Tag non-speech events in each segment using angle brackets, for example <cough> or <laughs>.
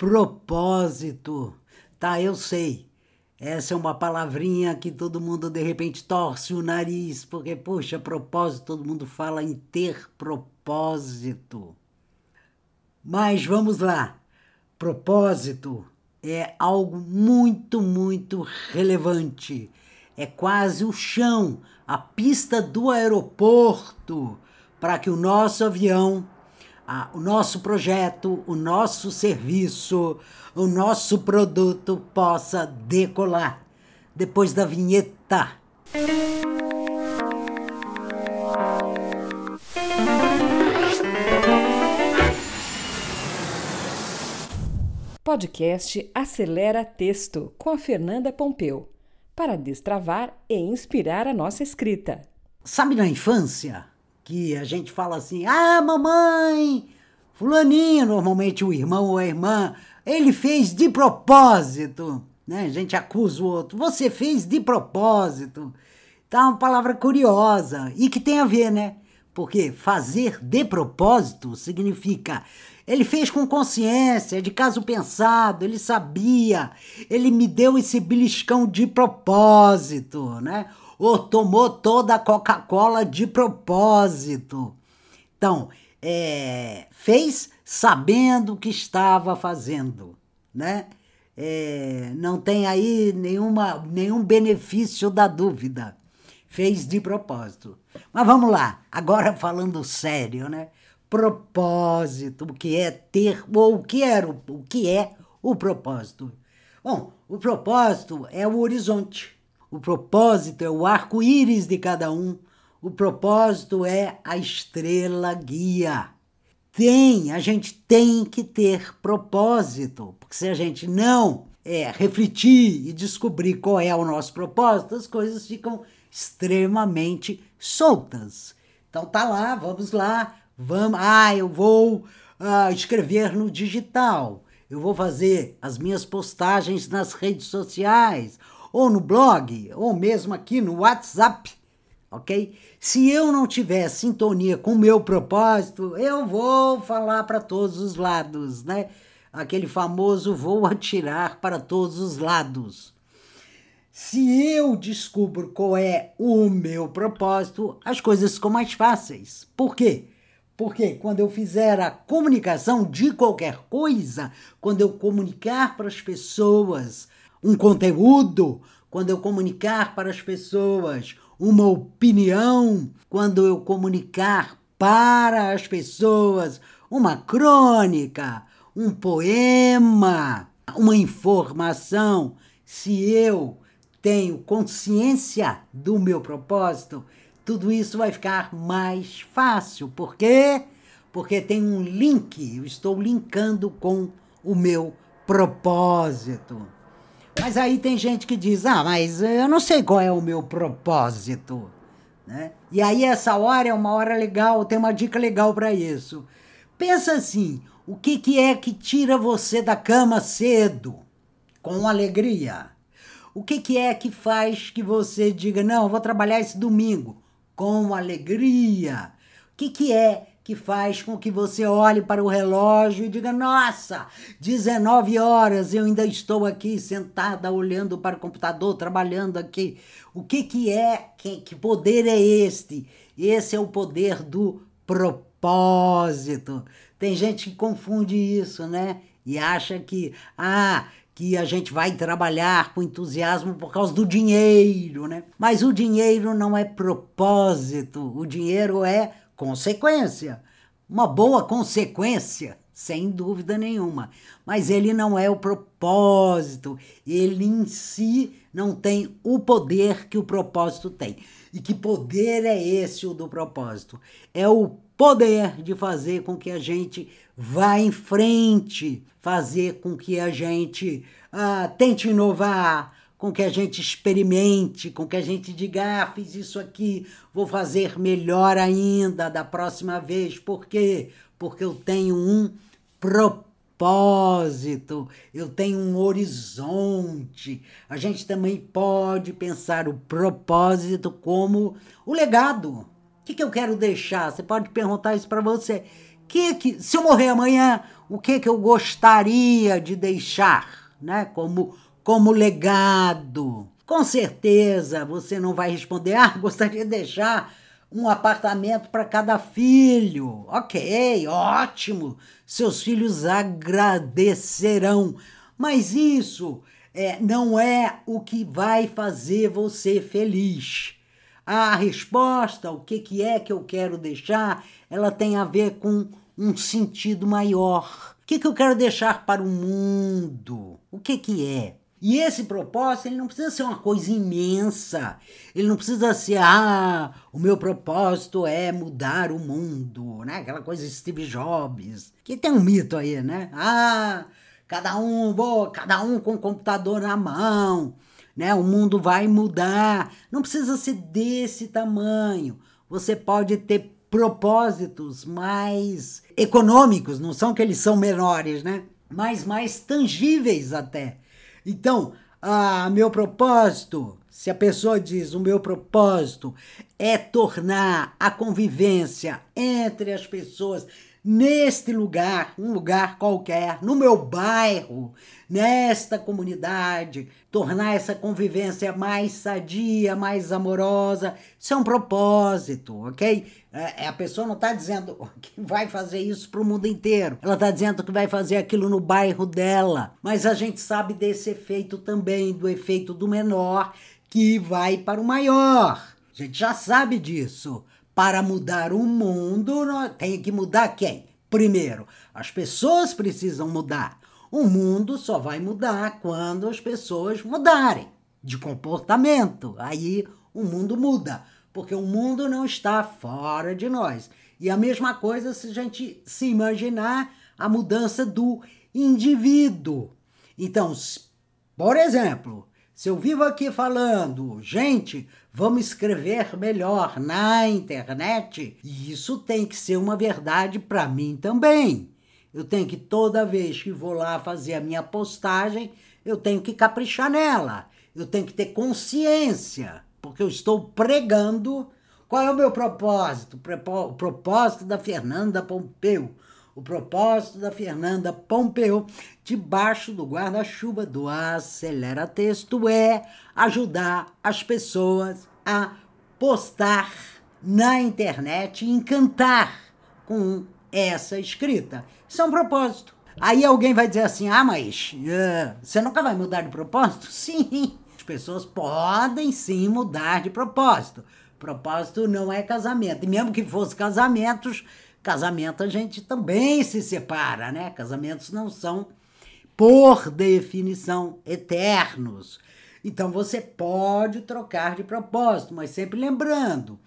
propósito. Tá, eu sei. Essa é uma palavrinha que todo mundo de repente torce o nariz, porque, poxa, propósito, todo mundo fala em ter propósito. Mas vamos lá. Propósito é algo muito, muito relevante. É quase o chão, a pista do aeroporto, para que o nosso avião, a, o nosso projeto, o nosso serviço, o nosso produto possa decolar. Depois da vinheta. Podcast Acelera Texto com a Fernanda Pompeu para destravar e inspirar a nossa escrita. Sabe na infância que a gente fala assim: "Ah, mamãe, fulaninho, normalmente o irmão ou a irmã, ele fez de propósito", né? A gente acusa o outro: "Você fez de propósito". Tá uma palavra curiosa e que tem a ver, né? Porque fazer de propósito significa ele fez com consciência, de caso pensado, ele sabia, ele me deu esse beliscão de propósito, né? Ou tomou toda a Coca-Cola de propósito. Então, é, fez sabendo o que estava fazendo, né? É, não tem aí nenhuma, nenhum benefício da dúvida. Fez de propósito. Mas vamos lá, agora falando sério, né? propósito, o que é ter, ou o que, era, o que é o propósito. Bom, o propósito é o horizonte, o propósito é o arco-íris de cada um, o propósito é a estrela guia. Tem, a gente tem que ter propósito, porque se a gente não é, refletir e descobrir qual é o nosso propósito, as coisas ficam extremamente soltas. Então tá lá, vamos lá, Vamos, ah, eu vou ah, escrever no digital, eu vou fazer as minhas postagens nas redes sociais, ou no blog, ou mesmo aqui no WhatsApp, ok? Se eu não tiver sintonia com o meu propósito, eu vou falar para todos os lados, né? Aquele famoso vou atirar para todos os lados. Se eu descubro qual é o meu propósito, as coisas ficam mais fáceis. Por quê? Porque quando eu fizer a comunicação de qualquer coisa, quando eu comunicar para as pessoas um conteúdo, quando eu comunicar para as pessoas uma opinião, quando eu comunicar para as pessoas uma crônica, um poema, uma informação, se eu tenho consciência do meu propósito, tudo isso vai ficar mais fácil. Por quê? Porque tem um link, eu estou linkando com o meu propósito. Mas aí tem gente que diz: ah, mas eu não sei qual é o meu propósito. Né? E aí, essa hora é uma hora legal, tem uma dica legal para isso. Pensa assim: o que, que é que tira você da cama cedo, com alegria? O que, que é que faz que você diga: não, vou trabalhar esse domingo? com alegria. O que, que é que faz com que você olhe para o relógio e diga: Nossa, 19 horas eu ainda estou aqui sentada olhando para o computador, trabalhando aqui. O que, que é? Que, que poder é este? Esse é o poder do propósito. Tem gente que confunde isso, né? E acha que, ah, que a gente vai trabalhar com entusiasmo por causa do dinheiro, né? Mas o dinheiro não é propósito, o dinheiro é consequência. Uma boa consequência, sem dúvida nenhuma. Mas ele não é o propósito, ele em si não tem o poder que o propósito tem. E que poder é esse o do propósito? É o poder de fazer com que a gente vá em frente, fazer com que a gente ah, tente inovar, com que a gente experimente, com que a gente diga, ah, fiz isso aqui, vou fazer melhor ainda da próxima vez. Por quê? Porque eu tenho um propósito, eu tenho um horizonte. A gente também pode pensar o propósito como o legado que, que eu quero deixar? Você pode perguntar isso para você. O que que, se eu morrer amanhã, o que que eu gostaria de deixar, né? Como, como legado. Com certeza você não vai responder, ah, gostaria de deixar um apartamento para cada filho. Ok, ótimo. Seus filhos agradecerão. Mas isso é, não é o que vai fazer você feliz. A resposta, o que, que é que eu quero deixar, ela tem a ver com um sentido maior. O que, que eu quero deixar para o mundo? O que, que é? E esse propósito, ele não precisa ser uma coisa imensa. Ele não precisa ser, ah, o meu propósito é mudar o mundo, né? Aquela coisa de Steve Jobs. Que tem um mito aí, né? Ah, cada um, vou, cada um com o computador na mão, né? O mundo vai mudar. Não precisa ser desse tamanho. Você pode ter propósitos mais econômicos, não são que eles são menores, né? Mas mais tangíveis até então, ah, meu propósito, se a pessoa diz o meu propósito é tornar a convivência entre as pessoas neste lugar, um lugar qualquer, no meu bairro, nesta comunidade, tornar essa convivência mais sadia, mais amorosa. Isso é um propósito, ok? É, é a pessoa não está dizendo <laughs> que vai fazer isso para o mundo inteiro. Ela está dizendo que vai fazer aquilo no bairro dela. Mas a gente sabe desse efeito também, do efeito do menor que vai para o maior. A gente já sabe disso. Para mudar o mundo, tem que mudar quem? Primeiro, as pessoas precisam mudar. O mundo só vai mudar quando as pessoas mudarem de comportamento. Aí o mundo muda, porque o mundo não está fora de nós. E a mesma coisa se a gente se imaginar a mudança do indivíduo. Então, por exemplo, se eu vivo aqui falando, gente, vamos escrever melhor na internet, isso tem que ser uma verdade para mim também. Eu tenho que toda vez que vou lá fazer a minha postagem, eu tenho que caprichar nela. Eu tenho que ter consciência, porque eu estou pregando. Qual é o meu propósito? O propósito da Fernanda Pompeu. O propósito da Fernanda Pompeu, debaixo do guarda-chuva do Acelera Texto, é ajudar as pessoas a postar na internet e encantar com essa escrita. Isso é um propósito. Aí alguém vai dizer assim: ah, mas uh, você nunca vai mudar de propósito? <laughs> Sim, as pessoas podem sim mudar de propósito. Propósito não é casamento. E mesmo que fosse casamentos, casamento a gente também se separa, né? Casamentos não são, por definição, eternos. Então você pode trocar de propósito, mas sempre lembrando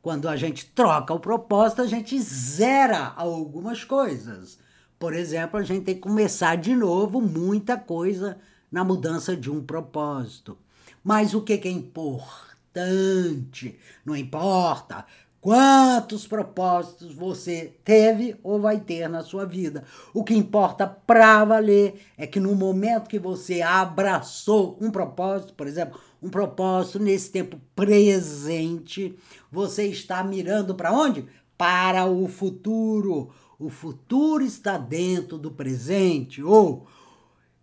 quando a gente troca o propósito, a gente zera algumas coisas. Por exemplo, a gente tem que começar de novo muita coisa na mudança de um propósito. Mas o que é importante? Não importa quantos propósitos você teve ou vai ter na sua vida. O que importa para valer é que no momento que você abraçou um propósito, por exemplo, um propósito nesse tempo presente, você está mirando para onde? Para o futuro. O futuro está dentro do presente. Ou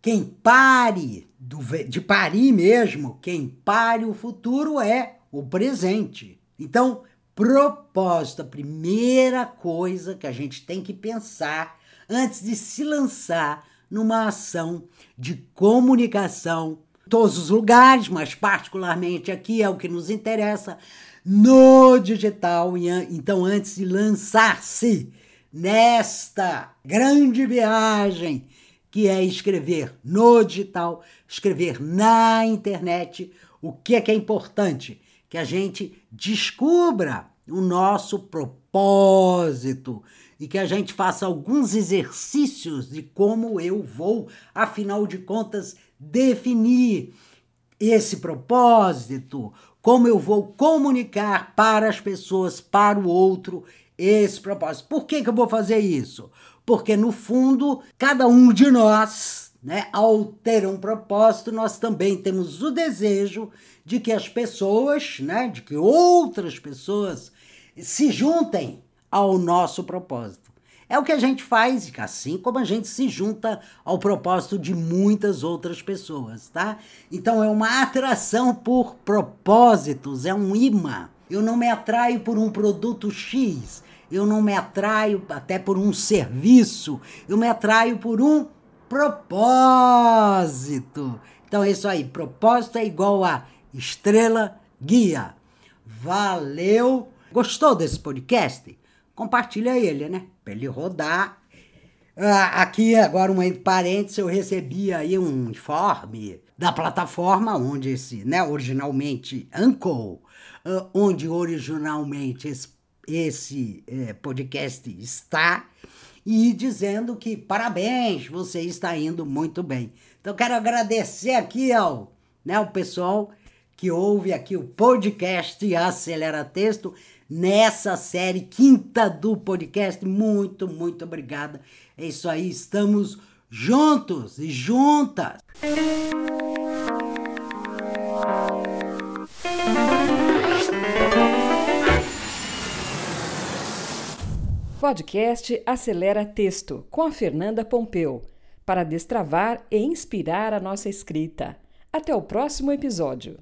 quem pare do, de parir mesmo, quem pare o futuro é o presente. Então, propósito, a primeira coisa que a gente tem que pensar antes de se lançar numa ação de comunicação todos os lugares, mas particularmente aqui é o que nos interessa, no digital. Então, antes de lançar-se nesta grande viagem que é escrever no digital, escrever na internet, o que é que é importante? Que a gente descubra o nosso propósito e que a gente faça alguns exercícios de como eu vou, afinal de contas, definir esse propósito, como eu vou comunicar para as pessoas, para o outro, esse propósito. Por que, que eu vou fazer isso? Porque, no fundo, cada um de nós, né, ao ter um propósito, nós também temos o desejo de que as pessoas, né, de que outras pessoas se juntem ao nosso propósito. É o que a gente faz, assim como a gente se junta ao propósito de muitas outras pessoas, tá? Então é uma atração por propósitos, é um imã. Eu não me atraio por um produto X, eu não me atraio até por um serviço, eu me atraio por um propósito. Então é isso aí, propósito é igual a estrela guia. Valeu! Gostou desse podcast? Compartilha ele, né? Para ele rodar. Ah, aqui, agora, um parênteses, eu recebi aí um informe da plataforma onde esse, né, originalmente, Uncle, uh, onde originalmente esse, esse eh, podcast está, e dizendo que parabéns, você está indo muito bem. Então, quero agradecer aqui ao, né, ao pessoal que ouve aqui o podcast Acelera Texto nessa série quinta do podcast. Muito, muito obrigada. É isso aí, estamos juntos e juntas. Podcast Acelera Texto com a Fernanda Pompeu para destravar e inspirar a nossa escrita. Até o próximo episódio.